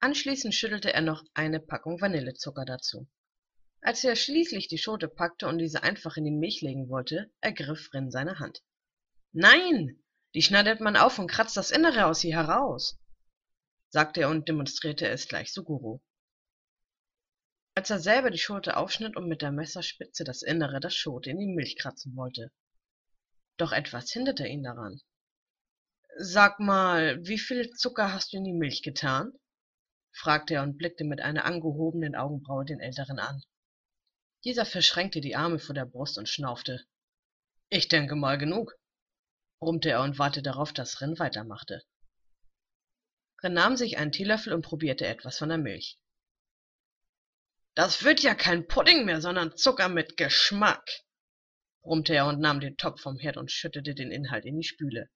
Anschließend schüttelte er noch eine Packung Vanillezucker dazu. Als er schließlich die Schote packte und diese einfach in die Milch legen wollte, ergriff Rin seine Hand. Nein, die schneidet man auf und kratzt das Innere aus ihr heraus, sagte er und demonstrierte es gleich Suguru. Als er selber die Schote aufschnitt und mit der Messerspitze das Innere der Schote in die Milch kratzen wollte. Doch etwas hinderte ihn daran. Sag mal, wie viel Zucker hast du in die Milch getan? Fragte er und blickte mit einer angehobenen Augenbraue den Älteren an. Dieser verschränkte die Arme vor der Brust und schnaufte. Ich denke mal genug, brummte er und wartete darauf, dass Rin weitermachte. Rin nahm sich einen Teelöffel und probierte etwas von der Milch. Das wird ja kein Pudding mehr, sondern Zucker mit Geschmack, brummte er und nahm den Topf vom Herd und schüttete den Inhalt in die Spüle.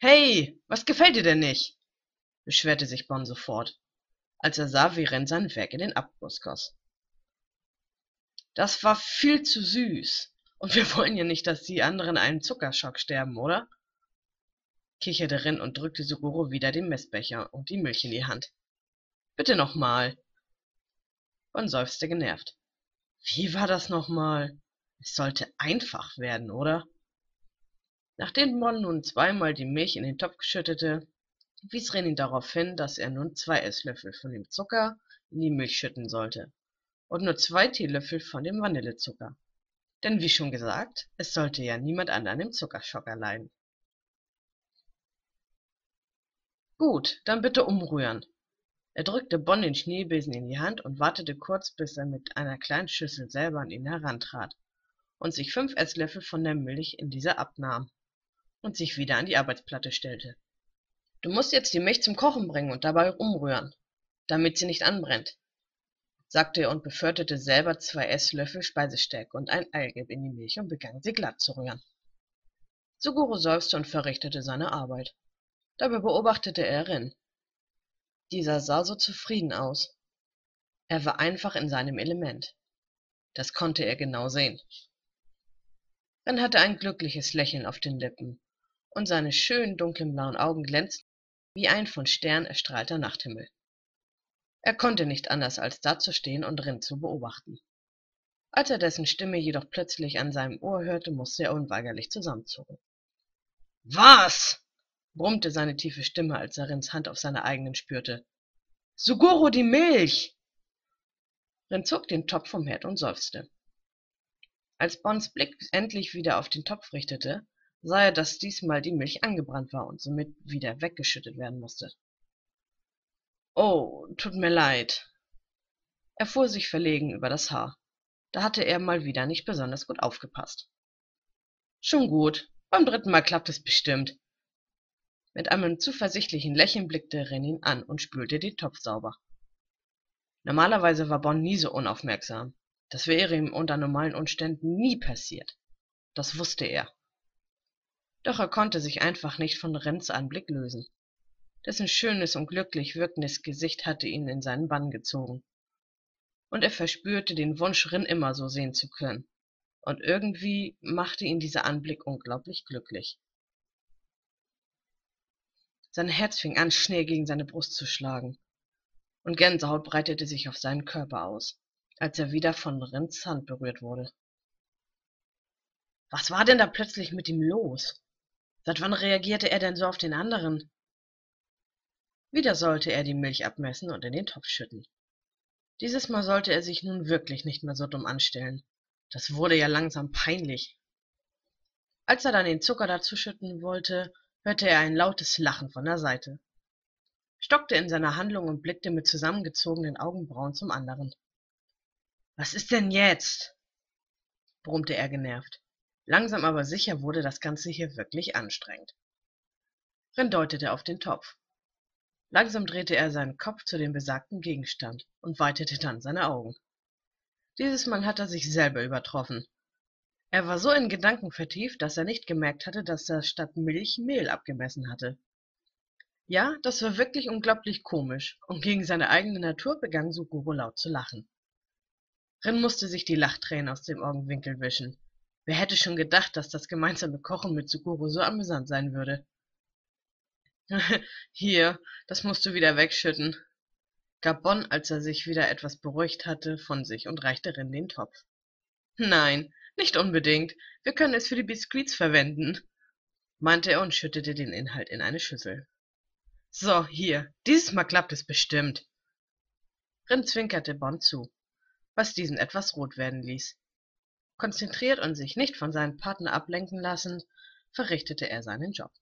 Hey, was gefällt dir denn nicht? beschwerte sich Bon sofort als er sah, wie Ren sein Werk in den Abguss goss. Das war viel zu süß. Und wir wollen ja nicht, dass die anderen einen Zuckerschock sterben, oder? kicherte Ren und drückte Suguro wieder den Messbecher und die Milch in die Hand. Bitte nochmal. Bon seufzte genervt. Wie war das nochmal? Es sollte einfach werden, oder? Nachdem Bon nun zweimal die Milch in den Topf schüttete, wies Renin darauf hin, dass er nun zwei Esslöffel von dem Zucker in die Milch schütten sollte und nur zwei Teelöffel von dem Vanillezucker. Denn wie schon gesagt, es sollte ja niemand an einem Zuckerschock erleiden. Gut, dann bitte umrühren. Er drückte Bonn den Schneebesen in die Hand und wartete kurz, bis er mit einer kleinen Schüssel selber an ihn herantrat und sich fünf Esslöffel von der Milch in diese abnahm und sich wieder an die Arbeitsplatte stellte. Du musst jetzt die Milch zum Kochen bringen und dabei umrühren, damit sie nicht anbrennt, sagte er und beförderte selber zwei Esslöffel Speisestärke und ein Eigelb in die Milch und begann sie glatt zu rühren. Suguru seufzte und verrichtete seine Arbeit. Dabei beobachtete er Rin. Dieser sah so zufrieden aus. Er war einfach in seinem Element. Das konnte er genau sehen. Rin hatte ein glückliches Lächeln auf den Lippen, und seine schönen dunklen blauen Augen glänzten wie ein von Sternen erstrahlter Nachthimmel. Er konnte nicht anders, als dazustehen und Rind zu beobachten. Als er dessen Stimme jedoch plötzlich an seinem Ohr hörte, musste er unweigerlich zusammenzucken. Was? brummte seine tiefe Stimme, als er Rins Hand auf seiner eigenen spürte. Suguro, die Milch! Rin zog den Topf vom Herd und seufzte. Als Bons Blick endlich wieder auf den Topf richtete, er, dass diesmal die Milch angebrannt war und somit wieder weggeschüttet werden musste. Oh, tut mir leid. Er fuhr sich verlegen über das Haar. Da hatte er mal wieder nicht besonders gut aufgepasst. Schon gut. Beim dritten Mal klappt es bestimmt. Mit einem zuversichtlichen Lächeln blickte Ren ihn an und spülte den Topf sauber. Normalerweise war Bon nie so unaufmerksam. Das wäre ihm unter normalen Umständen nie passiert. Das wusste er doch er konnte sich einfach nicht von Renns Anblick lösen. Dessen schönes und glücklich wirkendes Gesicht hatte ihn in seinen Bann gezogen. Und er verspürte den Wunsch, Rin immer so sehen zu können. Und irgendwie machte ihn dieser Anblick unglaublich glücklich. Sein Herz fing an, schnell gegen seine Brust zu schlagen. Und Gänsehaut breitete sich auf seinen Körper aus, als er wieder von Rins Hand berührt wurde. Was war denn da plötzlich mit ihm los? Seit wann reagierte er denn so auf den anderen? Wieder sollte er die Milch abmessen und in den Topf schütten. Dieses Mal sollte er sich nun wirklich nicht mehr so dumm anstellen. Das wurde ja langsam peinlich. Als er dann den Zucker dazu schütten wollte, hörte er ein lautes Lachen von der Seite, stockte in seiner Handlung und blickte mit zusammengezogenen Augenbrauen zum anderen. Was ist denn jetzt? brummte er genervt. Langsam aber sicher wurde das Ganze hier wirklich anstrengend. Ren deutete auf den Topf. Langsam drehte er seinen Kopf zu dem besagten Gegenstand und weitete dann seine Augen. Dieses Mal hat er sich selber übertroffen. Er war so in Gedanken vertieft, dass er nicht gemerkt hatte, dass er statt Milch Mehl abgemessen hatte. Ja, das war wirklich unglaublich komisch, und gegen seine eigene Natur begann Suguro laut zu lachen. Rin musste sich die Lachtränen aus dem Augenwinkel wischen. Wer hätte schon gedacht, dass das gemeinsame Kochen mit Suguro so amüsant sein würde? Hier, das musst du wieder wegschütten, gab Bon, als er sich wieder etwas beruhigt hatte, von sich und reichte Rin den Topf. Nein, nicht unbedingt. Wir können es für die Biskuits verwenden, meinte er und schüttete den Inhalt in eine Schüssel. So, hier, dieses Mal klappt es bestimmt. Rin zwinkerte Bon zu, was diesen etwas rot werden ließ. Konzentriert und sich nicht von seinem Partner ablenken lassend, verrichtete er seinen Job.